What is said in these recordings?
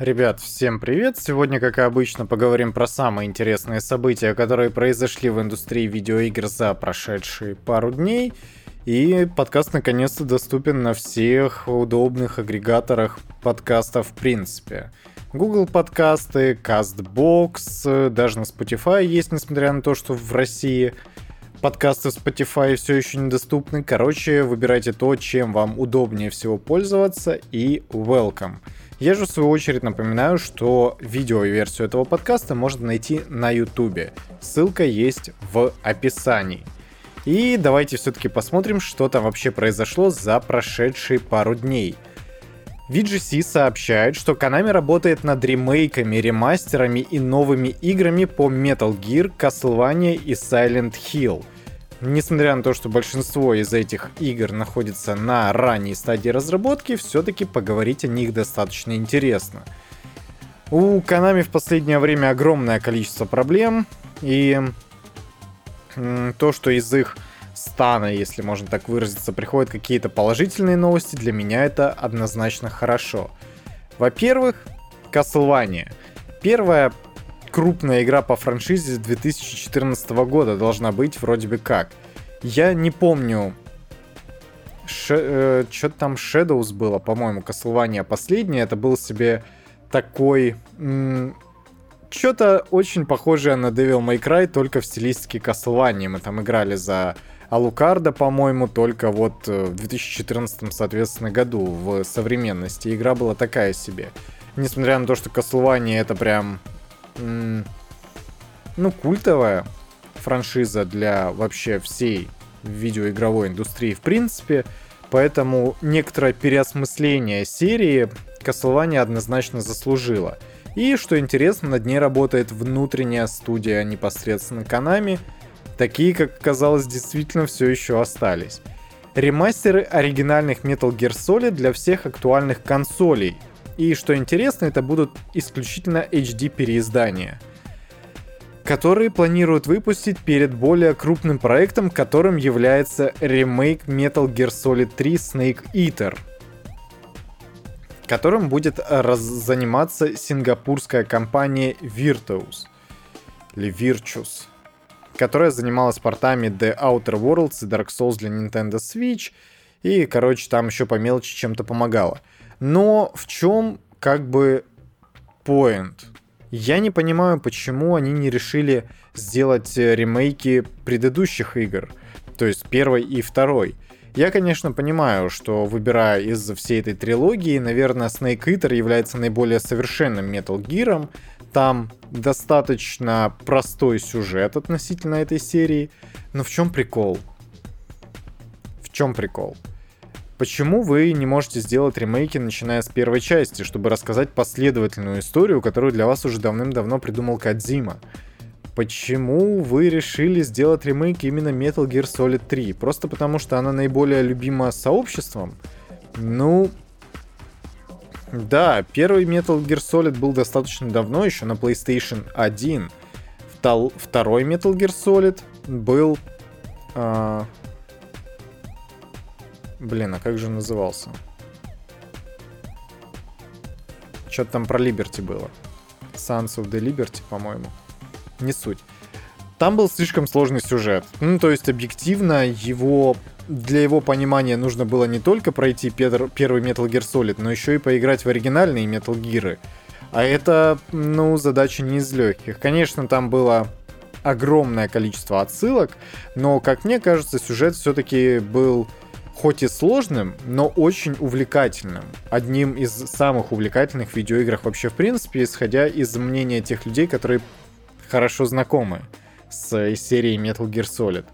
Ребят, всем привет! Сегодня, как и обычно, поговорим про самые интересные события, которые произошли в индустрии видеоигр за прошедшие пару дней. И подкаст наконец-то доступен на всех удобных агрегаторах подкастов в принципе. Google подкасты, CastBox, даже на Spotify есть, несмотря на то, что в России подкасты Spotify все еще недоступны. Короче, выбирайте то, чем вам удобнее всего пользоваться и welcome. Я же в свою очередь напоминаю, что видеоверсию этого подкаста можно найти на YouTube. Ссылка есть в описании. И давайте все-таки посмотрим, что там вообще произошло за прошедшие пару дней. VGC сообщает, что Konami работает над ремейками, ремастерами и новыми играми по Metal Gear, Castlevania и Silent Hill — Несмотря на то, что большинство из этих игр находится на ранней стадии разработки, все-таки поговорить о них достаточно интересно. У Konami в последнее время огромное количество проблем, и то, что из их стана, если можно так выразиться, приходят какие-то положительные новости, для меня это однозначно хорошо. Во-первых, Castlevania. Первая крупная игра по франшизе 2014 года должна быть вроде бы как. Я не помню, э, что там Shadows было, по-моему, Castlevania последнее. Это был себе такой... Что-то очень похожее на Devil May Cry, только в стилистике Castlevania. Мы там играли за Алукарда, по-моему, только вот э, в 2014, соответственно, году в современности. Игра была такая себе. Несмотря на то, что Castlevania это прям ну, культовая франшиза для вообще всей видеоигровой индустрии в принципе, поэтому некоторое переосмысление серии Castlevania однозначно заслужила. И, что интересно, над ней работает внутренняя студия непосредственно Konami, такие, как оказалось, действительно все еще остались. Ремастеры оригинальных Metal Gear Solid для всех актуальных консолей – и что интересно, это будут исключительно HD переиздания, которые планируют выпустить перед более крупным проектом, которым является ремейк Metal Gear Solid 3 Snake Eater, которым будет раз заниматься сингапурская компания Virtuos или Virtus, которая занималась портами The Outer Worlds и Dark Souls для Nintendo Switch, и, короче, там еще по мелочи чем-то помогала. Но в чем как бы point? Я не понимаю, почему они не решили сделать э, ремейки предыдущих игр, то есть первой и второй. Я, конечно, понимаю, что выбирая из всей этой трилогии, наверное, Snake Eater является наиболее совершенным Metal Gear. Там достаточно простой сюжет относительно этой серии. Но в чем прикол? В чем прикол? Почему вы не можете сделать ремейки, начиная с первой части, чтобы рассказать последовательную историю, которую для вас уже давным-давно придумал Кадзима? Почему вы решили сделать ремейк именно Metal Gear Solid 3? Просто потому, что она наиболее любима сообществом? Ну, да, первый Metal Gear Solid был достаточно давно, еще на PlayStation 1. Второй Metal Gear Solid был... А, Блин, а как же назывался? Что-то там про Liberty было. Sons of the Liberty, по-моему. Не суть. Там был слишком сложный сюжет. Ну, то есть, объективно, его для его понимания нужно было не только пройти первый Metal Gear Solid, но еще и поиграть в оригинальные Metal Gear. А это, ну, задача не из легких. Конечно, там было огромное количество отсылок, но, как мне кажется, сюжет все-таки был хоть и сложным, но очень увлекательным. Одним из самых увлекательных видеоиграх вообще в принципе, исходя из мнения тех людей, которые хорошо знакомы с серией Metal Gear Solid.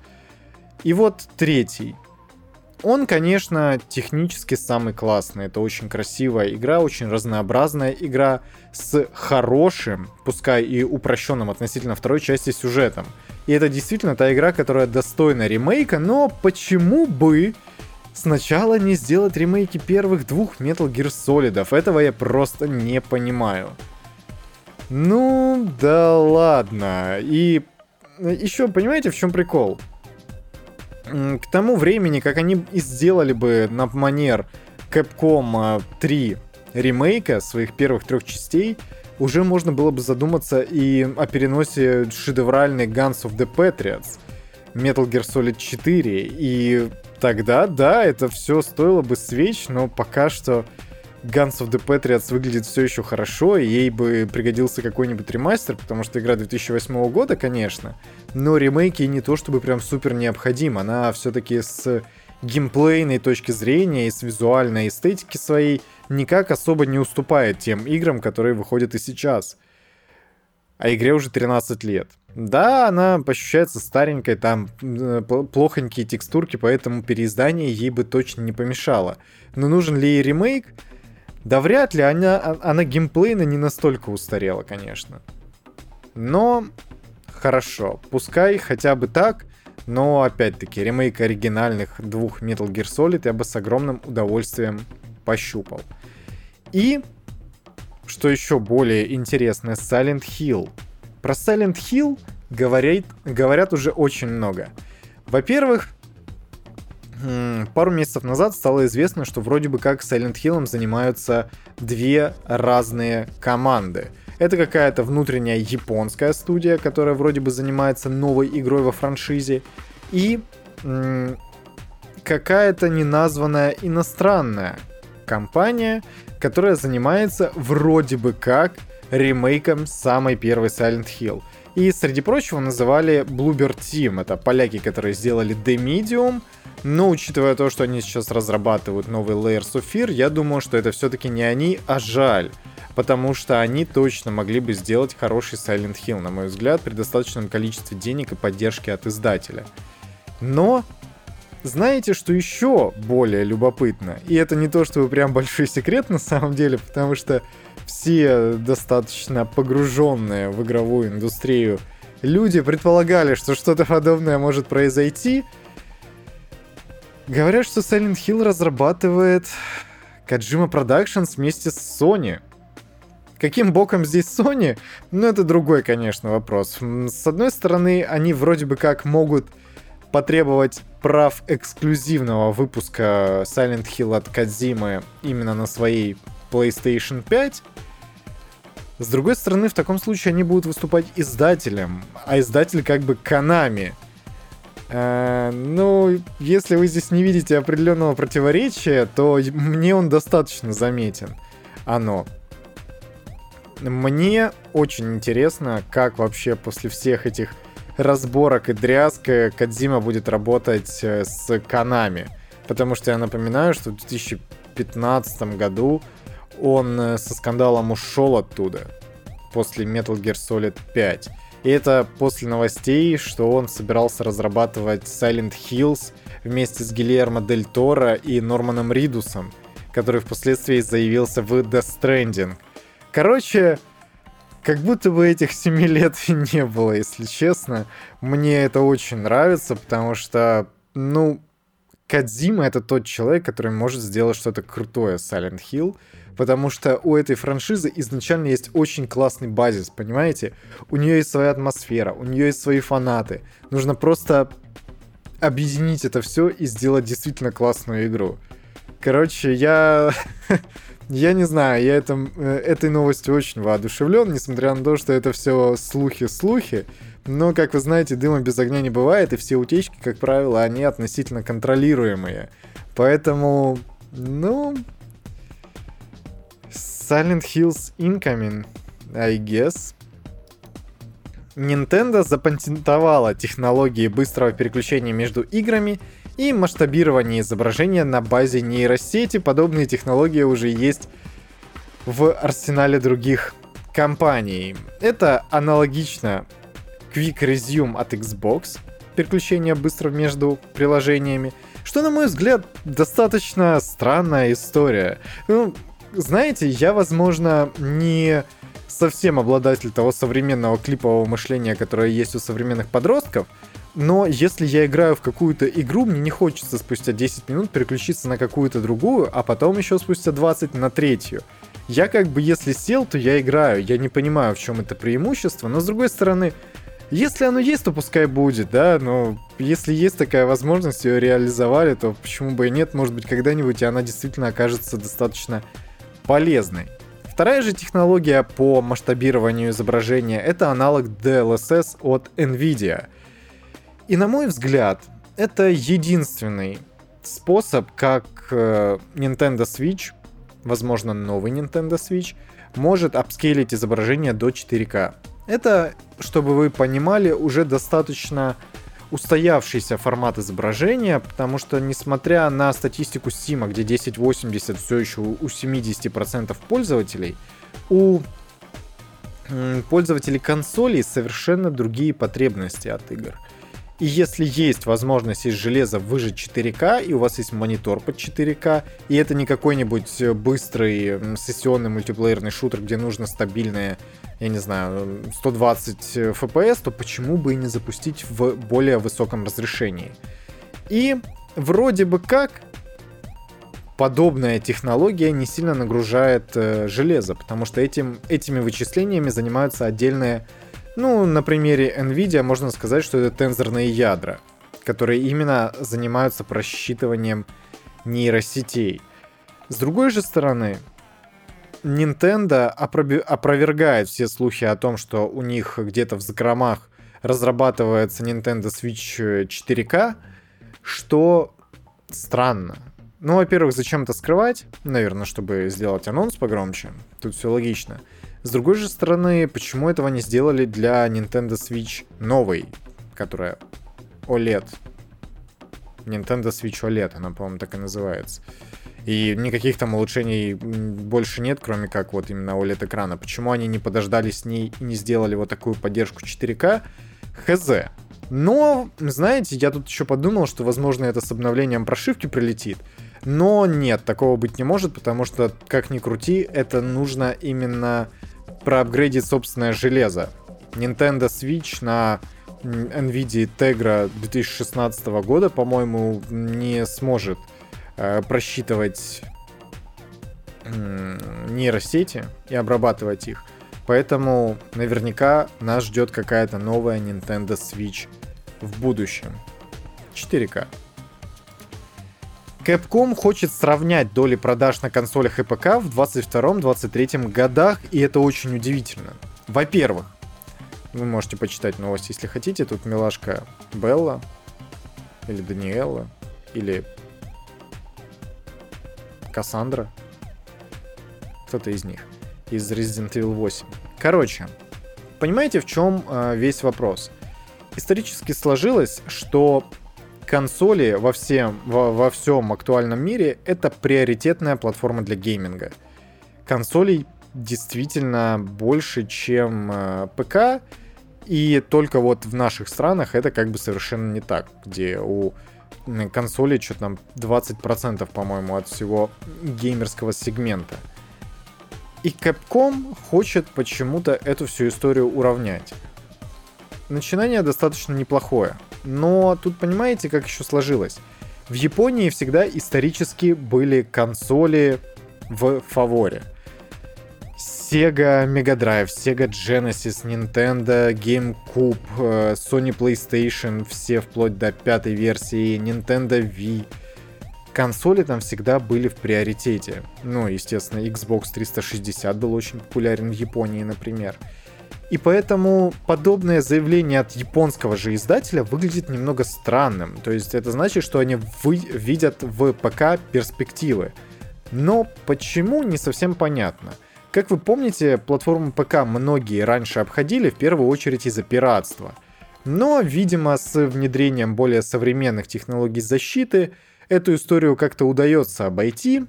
И вот третий. Он, конечно, технически самый классный. Это очень красивая игра, очень разнообразная игра с хорошим, пускай и упрощенным относительно второй части сюжетом. И это действительно та игра, которая достойна ремейка, но почему бы сначала не сделать ремейки первых двух Metal Gear Solid. Этого я просто не понимаю. Ну, да ладно. И еще, понимаете, в чем прикол? К тому времени, как они сделали бы на манер Capcom 3 ремейка своих первых трех частей, уже можно было бы задуматься и о переносе шедевральной Guns of the Patriots, Metal Gear Solid 4, и тогда, да, это все стоило бы свеч, но пока что Guns of the Patriots выглядит все еще хорошо, и ей бы пригодился какой-нибудь ремастер, потому что игра 2008 года, конечно, но ремейки не то чтобы прям супер необходим, она все-таки с геймплейной точки зрения и с визуальной эстетики своей никак особо не уступает тем играм, которые выходят и сейчас. А игре уже 13 лет. Да, она ощущается старенькой, там э, плохонькие текстурки, поэтому переиздание ей бы точно не помешало. Но нужен ли ей ремейк? Да вряд ли, она, а, она геймплейно не настолько устарела, конечно. Но хорошо, пускай хотя бы так, но опять-таки ремейк оригинальных двух Metal Gear Solid я бы с огромным удовольствием пощупал. И, что еще более интересно, Silent Hill. Про Silent Hill говорят, говорят уже очень много. Во-первых, пару месяцев назад стало известно, что вроде бы как Silent Hill занимаются две разные команды. Это какая-то внутренняя японская студия, которая вроде бы занимается новой игрой во франшизе, и какая-то неназванная иностранная компания, которая занимается вроде бы как ремейком самой первой Silent Hill. И среди прочего называли Bluebird Team. Это поляки, которые сделали The Medium, но учитывая то, что они сейчас разрабатывают новый Layers of Fear, я думаю, что это все-таки не они, а жаль. Потому что они точно могли бы сделать хороший Silent Hill, на мой взгляд, при достаточном количестве денег и поддержки от издателя. Но знаете, что еще более любопытно? И это не то, чтобы прям большой секрет на самом деле, потому что все достаточно погруженные в игровую индустрию люди предполагали, что что-то подобное может произойти, Говорят, что Silent Hill разрабатывает Kojima Productions вместе с Sony. Каким боком здесь Sony? Ну, это другой, конечно, вопрос. С одной стороны, они вроде бы как могут потребовать прав эксклюзивного выпуска Silent Hill от Кадзимы именно на своей PlayStation 5. С другой стороны, в таком случае они будут выступать издателем, а издатель как бы Konami — Э, ну, если вы здесь не видите определенного противоречия, то мне он достаточно заметен. Оно. Мне очень интересно, как вообще после всех этих разборок и дрязг Кадзима будет работать э, с Канами. Потому что я напоминаю, что в 2015 году он э, со скандалом ушел оттуда после Metal Gear Solid 5. И это после новостей, что он собирался разрабатывать Silent Hills вместе с Гильермо Дель Торо и Норманом Ридусом, который впоследствии заявился в Death Stranding. Короче, как будто бы этих семи лет и не было, если честно. Мне это очень нравится, потому что, ну, Кадзима это тот человек, который может сделать что-то крутое Silent Hill, потому что у этой франшизы изначально есть очень классный базис, понимаете? У нее есть своя атмосфера, у нее есть свои фанаты. Нужно просто объединить это все и сделать действительно классную игру. Короче, я... я не знаю, я этом, э, этой новостью очень воодушевлен, несмотря на то, что это все слухи-слухи. Но, как вы знаете, дыма без огня не бывает, и все утечки, как правило, они относительно контролируемые. Поэтому, ну, Silent Hills Incoming, I guess. Nintendo запатентовала технологии быстрого переключения между играми и масштабирования изображения на базе нейросети. Подобные технологии уже есть в арсенале других компаний. Это аналогично Quick Resume от Xbox, переключение быстро между приложениями, что, на мой взгляд, достаточно странная история. Ну, знаете, я, возможно, не совсем обладатель того современного клипового мышления, которое есть у современных подростков, но если я играю в какую-то игру, мне не хочется спустя 10 минут переключиться на какую-то другую, а потом еще спустя 20 на третью. Я как бы, если сел, то я играю. Я не понимаю, в чем это преимущество, но с другой стороны, если оно есть, то пускай будет, да, но если есть такая возможность, ее реализовали, то почему бы и нет, может быть, когда-нибудь она действительно окажется достаточно полезной. Вторая же технология по масштабированию изображения — это аналог DLSS от NVIDIA. И на мой взгляд, это единственный способ, как э, Nintendo Switch, возможно, новый Nintendo Switch, может апскейлить изображение до 4К. Это, чтобы вы понимали, уже достаточно устоявшийся формат изображения, потому что, несмотря на статистику Steam, где 1080 все еще у 70% пользователей, у пользователей консолей совершенно другие потребности от игр. И если есть возможность из железа выжать 4К, и у вас есть монитор под 4К, и это не какой-нибудь быстрый сессионный мультиплеерный шутер, где нужно стабильное, я не знаю, 120 FPS, то почему бы и не запустить в более высоком разрешении? И вроде бы как подобная технология не сильно нагружает э, железо, потому что этим, этими вычислениями занимаются отдельные ну, на примере NVIDIA можно сказать, что это тензорные ядра, которые именно занимаются просчитыванием нейросетей. С другой же стороны, Nintendo опровергает все слухи о том, что у них где-то в закромах разрабатывается Nintendo Switch 4K, что странно. Ну, во-первых, зачем это скрывать? Наверное, чтобы сделать анонс погромче. Тут все логично. С другой же стороны, почему этого не сделали для Nintendo Switch новой, которая OLED? Nintendo Switch OLED, она, по-моему, так и называется. И никаких там улучшений больше нет, кроме как вот именно OLED экрана. Почему они не подождали с ней и не сделали вот такую поддержку 4К? Хз. Но, знаете, я тут еще подумал, что, возможно, это с обновлением прошивки прилетит. Но нет, такого быть не может, потому что, как ни крути, это нужно именно проапгрейдить собственное железо. Nintendo Switch на NVIDIA Tegra 2016 года, по-моему, не сможет э, просчитывать э, нейросети и обрабатывать их. Поэтому наверняка нас ждет какая-то новая Nintendo Switch в будущем. 4К. Capcom хочет сравнять доли продаж на консолях и ПК в 22-23 годах, и это очень удивительно. Во-первых, вы можете почитать новости, если хотите. Тут милашка Белла, или Даниэла, или Кассандра. Кто-то из них. Из Resident Evil 8. Короче, понимаете, в чем э, весь вопрос? Исторически сложилось, что консоли во всем, во, во всем актуальном мире это приоритетная платформа для гейминга. Консолей действительно больше, чем э, ПК, и только вот в наших странах это как бы совершенно не так, где у консоли что-то там 20%, по-моему, от всего геймерского сегмента. И Capcom хочет почему-то эту всю историю уравнять. Начинание достаточно неплохое. Но тут понимаете, как еще сложилось? В Японии всегда исторически были консоли в фаворе. Sega Mega Drive, Sega Genesis, Nintendo, GameCube, э, Sony PlayStation, все вплоть до пятой версии, Nintendo Wii. Консоли там всегда были в приоритете. Ну, естественно, Xbox 360 был очень популярен в Японии, например. И поэтому подобное заявление от японского же издателя выглядит немного странным. То есть это значит, что они вы видят в ПК перспективы. Но почему, не совсем понятно. Как вы помните, платформу ПК многие раньше обходили в первую очередь из-за пиратства. Но, видимо, с внедрением более современных технологий защиты эту историю как-то удается обойти,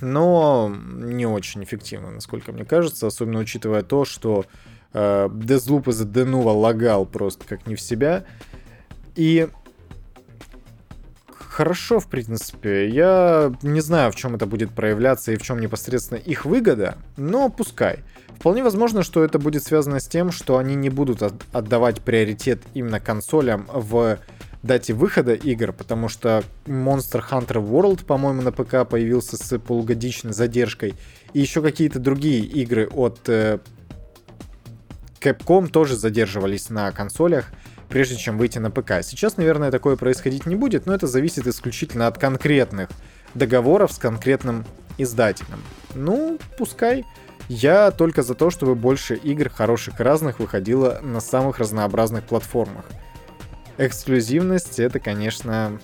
но не очень эффективно, насколько мне кажется, особенно учитывая то, что э, Deathloop из-за Денува лагал просто как не в себя. И хорошо, в принципе. Я не знаю, в чем это будет проявляться и в чем непосредственно их выгода, но пускай. Вполне возможно, что это будет связано с тем, что они не будут отдавать приоритет именно консолям в дате выхода игр, потому что Monster Hunter World, по-моему, на ПК появился с полугодичной задержкой, и еще какие-то другие игры от э, Capcom тоже задерживались на консолях, прежде чем выйти на ПК. Сейчас, наверное, такое происходить не будет, но это зависит исключительно от конкретных договоров с конкретным издателем. Ну, пускай. Я только за то, чтобы больше игр хороших и разных выходило на самых разнообразных платформах. Эксклюзивность это, конечно,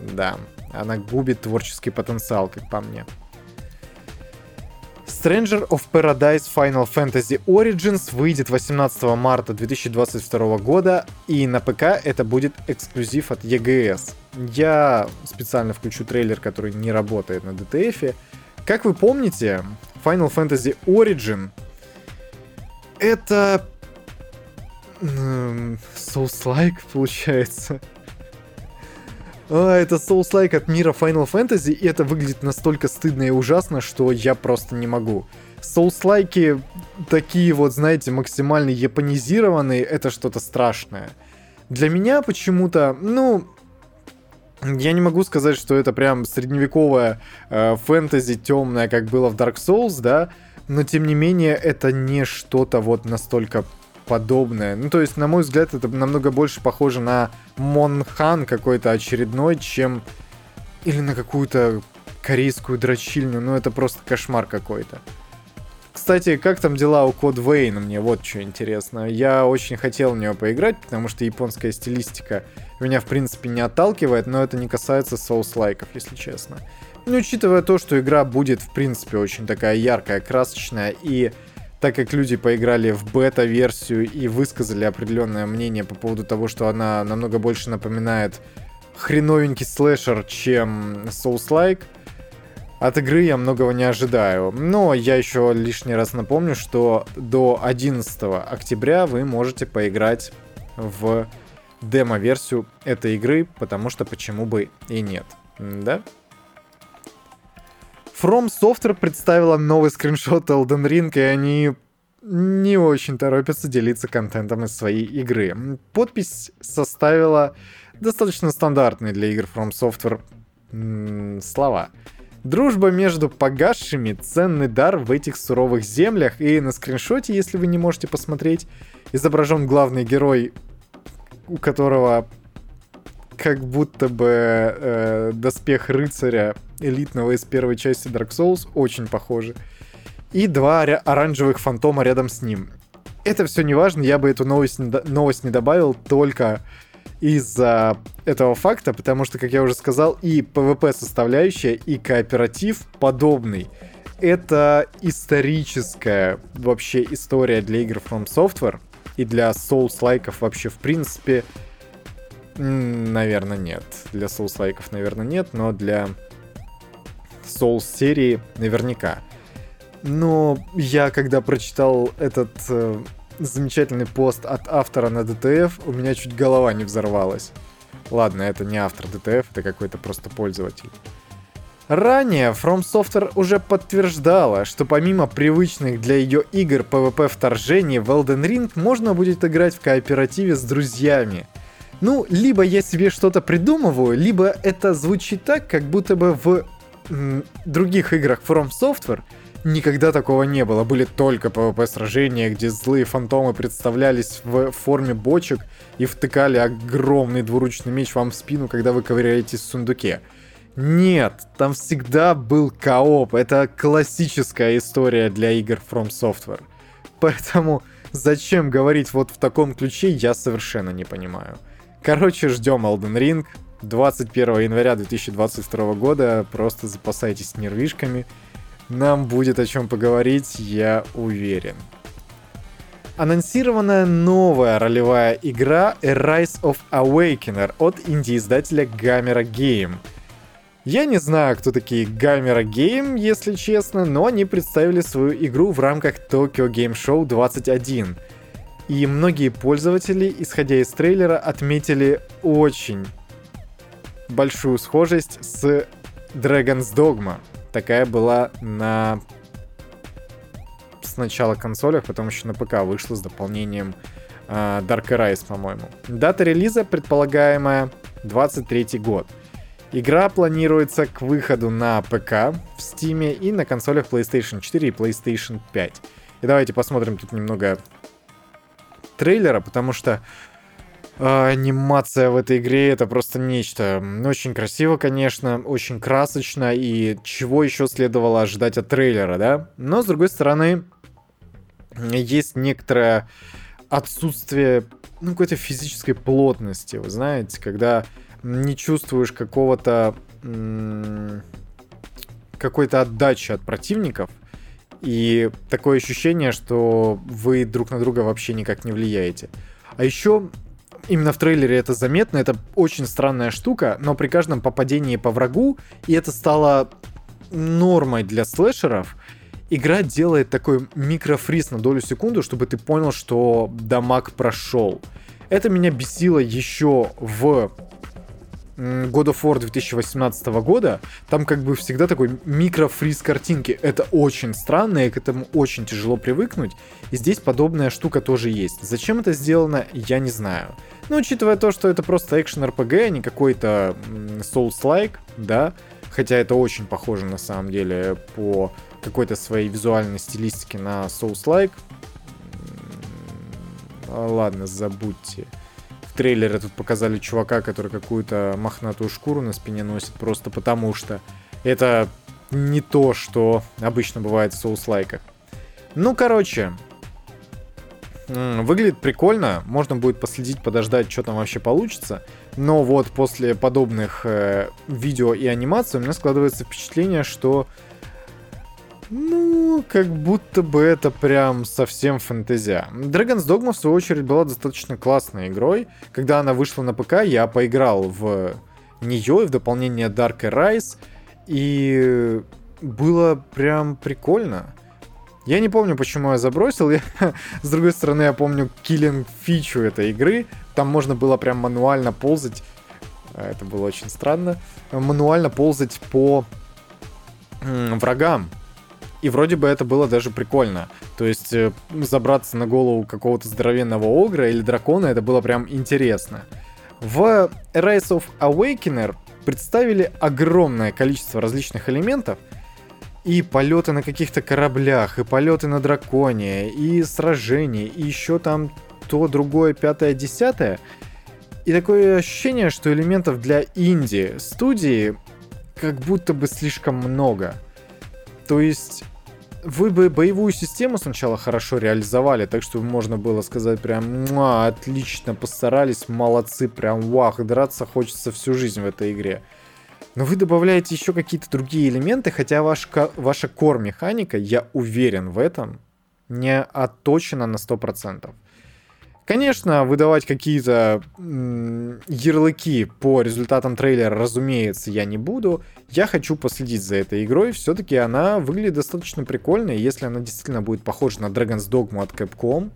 да, она губит творческий потенциал, как по мне. Stranger of Paradise Final Fantasy Origins выйдет 18 марта 2022 года, и на ПК это будет эксклюзив от EGS. Я специально включу трейлер, который не работает на DTF. Как вы помните, Final Fantasy Origin это Souls-like получается. А, это Souls-like от мира Final Fantasy, и это выглядит настолько стыдно и ужасно, что я просто не могу. Souls-like такие вот, знаете, максимально японизированные, это что-то страшное. Для меня почему-то, ну, я не могу сказать, что это прям средневековая э, фэнтези темная, как было в Dark Souls, да, но тем не менее это не что-то вот настолько подобное. Ну, то есть, на мой взгляд, это намного больше похоже на Монхан какой-то очередной, чем... Или на какую-то корейскую дрочильню. Ну, это просто кошмар какой-то. Кстати, как там дела у Код Вейна? Мне вот что интересно. Я очень хотел в нее поиграть, потому что японская стилистика меня, в принципе, не отталкивает, но это не касается соус-лайков, если честно. Ну, учитывая то, что игра будет, в принципе, очень такая яркая, красочная и так как люди поиграли в бета-версию и высказали определенное мнение по поводу того, что она намного больше напоминает хреновенький слэшер, чем Souls-like, от игры я многого не ожидаю. Но я еще лишний раз напомню, что до 11 октября вы можете поиграть в демо-версию этой игры, потому что почему бы и нет. Да? From Software представила новый скриншот Elden Ring, и они не очень торопятся делиться контентом из своей игры. Подпись составила достаточно стандартные для игр From Software слова. Дружба между погасшими — ценный дар в этих суровых землях, и на скриншоте, если вы не можете посмотреть, изображен главный герой, у которого как будто бы э, доспех рыцаря элитного из первой части Dark Souls, очень похожи. И два оранжевых фантома рядом с ним. Это все не важно, я бы эту новость, новость не добавил только из-за этого факта, потому что, как я уже сказал, и PvP составляющая, и кооператив подобный. Это историческая вообще история для игр From Software и для Souls-лайков вообще в принципе Наверное, нет. Для Souls-лайков, наверное, нет, но для Souls-серии наверняка. Но я, когда прочитал этот э, замечательный пост от автора на DTF, у меня чуть голова не взорвалась. Ладно, это не автор DTF, это какой-то просто пользователь. Ранее From Software уже подтверждала, что помимо привычных для ее игр PvP вторжений в Elden Ring можно будет играть в кооперативе с друзьями – ну, либо я себе что-то придумываю, либо это звучит так, как будто бы в м, других играх From Software никогда такого не было. Были только PvP-сражения, где злые фантомы представлялись в форме бочек и втыкали огромный двуручный меч вам в спину, когда вы ковыряетесь в сундуке. Нет, там всегда был кооп. Это классическая история для игр From Software. Поэтому зачем говорить вот в таком ключе, я совершенно не понимаю. Короче, ждем Elden Ring. 21 января 2022 года. Просто запасайтесь нервишками. Нам будет о чем поговорить, я уверен. Анонсированная новая ролевая игра Rise of Awakener от инди-издателя Gamera Game. Я не знаю, кто такие Gamera Game, если честно, но они представили свою игру в рамках Tokyo Game Show 21 — и многие пользователи, исходя из трейлера, отметили очень большую схожесть с Dragon's Dogma. Такая была на сначала консолях, потом еще на ПК вышла с дополнением э, Dark Rise, по-моему. Дата релиза предполагаемая 23 год. Игра планируется к выходу на ПК в Steam и на консолях PlayStation 4 и PlayStation 5. И давайте посмотрим тут немного трейлера, потому что А, анимация в этой игре это просто нечто. Очень красиво, конечно, очень красочно, и чего еще следовало ожидать от трейлера, да? Но, с другой стороны, есть некоторое отсутствие ну, какой-то физической плотности, вы знаете, когда не чувствуешь какого-то какой-то отдачи от противников, и такое ощущение, что вы друг на друга вообще никак не влияете. А еще именно в трейлере это заметно, это очень странная штука, но при каждом попадении по врагу, и это стало нормой для слэшеров, игра делает такой микрофриз на долю секунды, чтобы ты понял, что дамаг прошел. Это меня бесило еще в God of War 2018 года, там как бы всегда такой микрофриз картинки. Это очень странно, и к этому очень тяжело привыкнуть. И здесь подобная штука тоже есть. Зачем это сделано, я не знаю. Но учитывая то, что это просто экшен RPG, а не какой-то Souls-like, да, хотя это очень похоже на самом деле по какой-то своей визуальной стилистике на Souls-like. Ладно, забудьте трейлере тут показали чувака, который какую-то мохнатую шкуру на спине носит, просто потому что это не то, что обычно бывает в соус-лайках. Ну, короче, выглядит прикольно, можно будет последить, подождать, что там вообще получится. Но вот после подобных э, видео и анимаций у меня складывается впечатление, что ну, как будто бы это прям совсем фэнтезия. Dragon's Dogma, в свою очередь, была достаточно классной игрой. Когда она вышла на ПК, я поиграл в нее и в дополнение Dark Rise, и было прям прикольно. Я не помню, почему я забросил. Я, с другой стороны, я помню киллинг фичу этой игры. Там можно было прям мануально ползать. А, это было очень странно. Мануально ползать по врагам. И вроде бы это было даже прикольно. То есть э, забраться на голову какого-то здоровенного огра или дракона, это было прям интересно. В Rise of Awakener представили огромное количество различных элементов, и полеты на каких-то кораблях, и полеты на драконе, и сражения, и еще там то, другое, пятое, десятое. И такое ощущение, что элементов для инди студии как будто бы слишком много. То есть вы бы боевую систему сначала хорошо реализовали, так что можно было сказать прям, отлично, постарались, молодцы, прям вах, драться хочется всю жизнь в этой игре. Но вы добавляете еще какие-то другие элементы, хотя ваш, ваша кор-механика, я уверен в этом, не отточена на 100%. Конечно, выдавать какие-то ярлыки по результатам трейлера, разумеется, я не буду. Я хочу последить за этой игрой. Все-таки она выглядит достаточно прикольно. Если она действительно будет похожа на Dragon's Dogma от Capcom,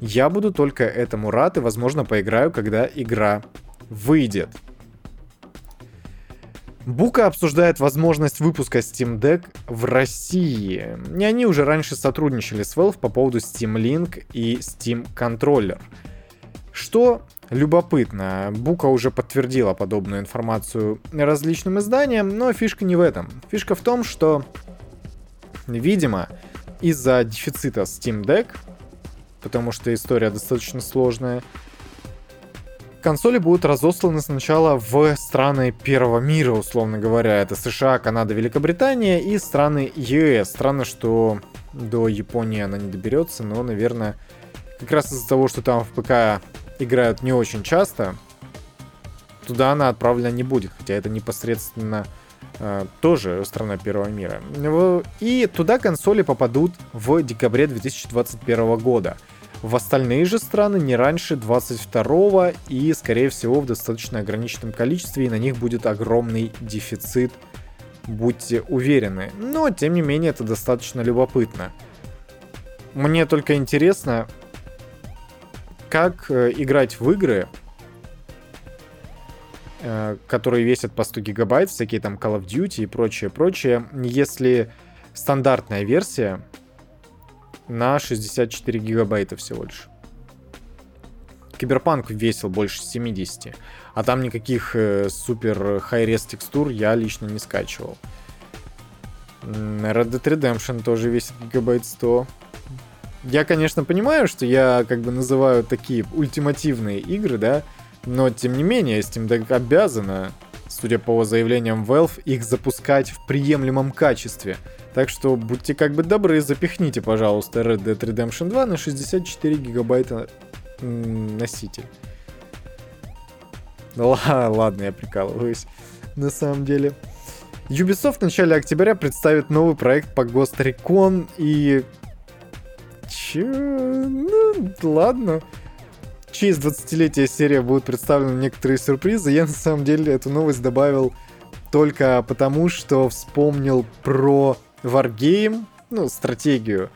я буду только этому рад и, возможно, поиграю, когда игра выйдет. Бука обсуждает возможность выпуска Steam Deck в России. И они уже раньше сотрудничали с Valve по поводу Steam Link и Steam Controller. Что любопытно, Бука уже подтвердила подобную информацию различным изданиям, но фишка не в этом. Фишка в том, что, видимо, из-за дефицита Steam Deck, потому что история достаточно сложная, консоли будут разосланы сначала в страны первого мира, условно говоря. Это США, Канада, Великобритания и страны ЕС. Странно, что до Японии она не доберется, но, наверное, как раз из-за того, что там в ПК играют не очень часто, туда она отправлена не будет, хотя это непосредственно э, тоже страна первого мира. И туда консоли попадут в декабре 2021 года в остальные же страны не раньше 22 и, скорее всего, в достаточно ограниченном количестве, и на них будет огромный дефицит, будьте уверены. Но, тем не менее, это достаточно любопытно. Мне только интересно, как э, играть в игры, э, которые весят по 100 гигабайт, всякие там Call of Duty и прочее, прочее, если стандартная версия на 64 гигабайта всего лишь. Киберпанк весил больше 70, а там никаких э, супер hi-res текстур я лично не скачивал. Red Dead Redemption тоже весит гигабайт 100. Я, конечно, понимаю, что я как бы называю такие ультимативные игры, да, но тем не менее Steam Deck обязана, судя по заявлениям Valve, их запускать в приемлемом качестве. Так что будьте как бы добры, запихните, пожалуйста, Red Dead Redemption 2 на 64 гигабайта носитель. Ладно, я прикалываюсь. На самом деле. Ubisoft в начале октября представит новый проект по Ghost Recon и... Чё? Ну, ладно. В честь 20-летия серия будут представлены некоторые сюрпризы. Я на самом деле эту новость добавил только потому, что вспомнил про Wargame, ну, стратегию,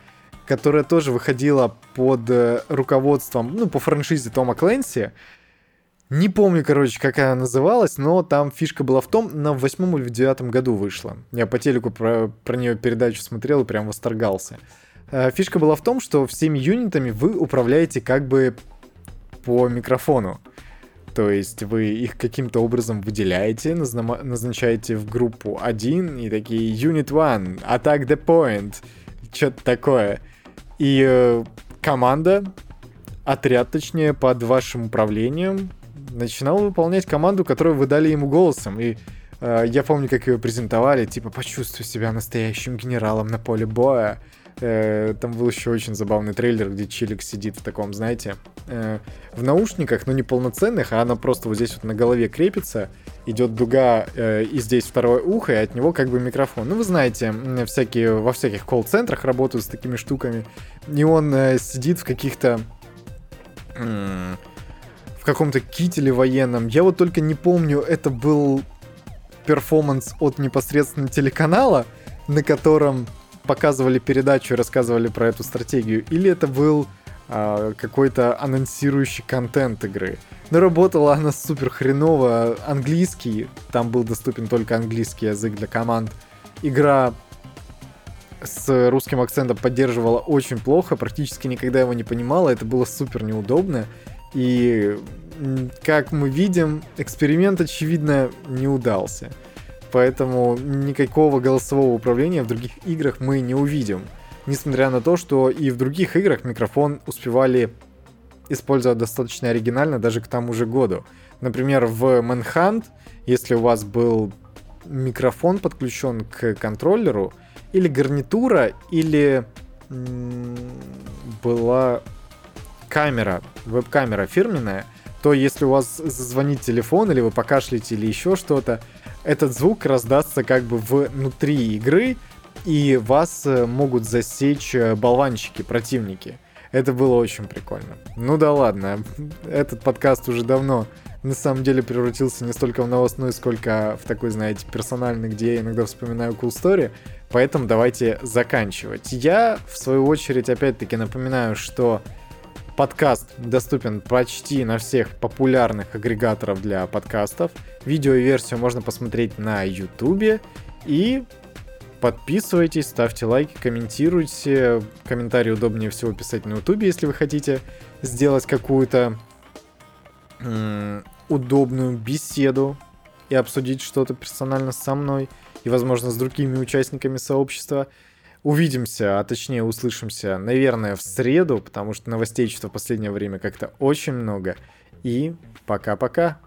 которая тоже выходила под э, руководством, ну, по франшизе Тома Клэнси. Не помню, короче, как она называлась, но там фишка была в том, на восьмом или в девятом году вышла. Я по телеку про, про нее передачу смотрел и прям восторгался. Э, фишка была в том, что всеми юнитами вы управляете как бы по микрофону. То есть вы их каким-то образом выделяете, назначаете в группу 1 и такие Unit 1, Attack the Point, что-то такое. И э, команда, отряд точнее, под вашим управлением начинал выполнять команду, которую вы дали ему голосом. И э, я помню, как ее презентовали, типа «Почувствуй себя настоящим генералом на поле боя». Э, там был еще очень забавный трейлер, где Чилик сидит в таком, знаете, э, в наушниках, но не полноценных, а она просто вот здесь вот на голове крепится, идет дуга, э, и здесь второе ухо, и от него как бы микрофон. Ну, вы знаете, всякие, во всяких колл-центрах работают с такими штуками, и он сидит в каких-то... В каком-то кителе военном. Я вот только не помню, это был перформанс от непосредственно телеканала, на котором показывали передачу и рассказывали про эту стратегию, или это был а, какой-то анонсирующий контент игры. Но работала она супер хреново. Английский, там был доступен только английский язык для команд. Игра с русским акцентом поддерживала очень плохо, практически никогда его не понимала, это было супер неудобно. И, как мы видим, эксперимент, очевидно, не удался поэтому никакого голосового управления в других играх мы не увидим. Несмотря на то, что и в других играх микрофон успевали использовать достаточно оригинально даже к тому же году. Например, в Manhunt, если у вас был микрофон подключен к контроллеру, или гарнитура, или была камера, веб-камера фирменная, то если у вас зазвонит телефон, или вы покашляете, или еще что-то, этот звук раздастся как бы внутри игры, и вас э, могут засечь э, болванчики, противники. Это было очень прикольно. Ну да ладно, этот подкаст уже давно на самом деле превратился не столько в новостной, сколько в такой, знаете, персональный, где я иногда вспоминаю cool story. Поэтому давайте заканчивать. Я, в свою очередь, опять-таки напоминаю, что Подкаст доступен почти на всех популярных агрегаторов для подкастов. Видео и версию можно посмотреть на YouTube. И подписывайтесь, ставьте лайки, комментируйте. Комментарии удобнее всего писать на YouTube, если вы хотите сделать какую-то удобную беседу и обсудить что-то персонально со мной и, возможно, с другими участниками сообщества. Увидимся, а точнее услышимся, наверное, в среду, потому что новостей что в последнее время как-то очень много. И пока-пока.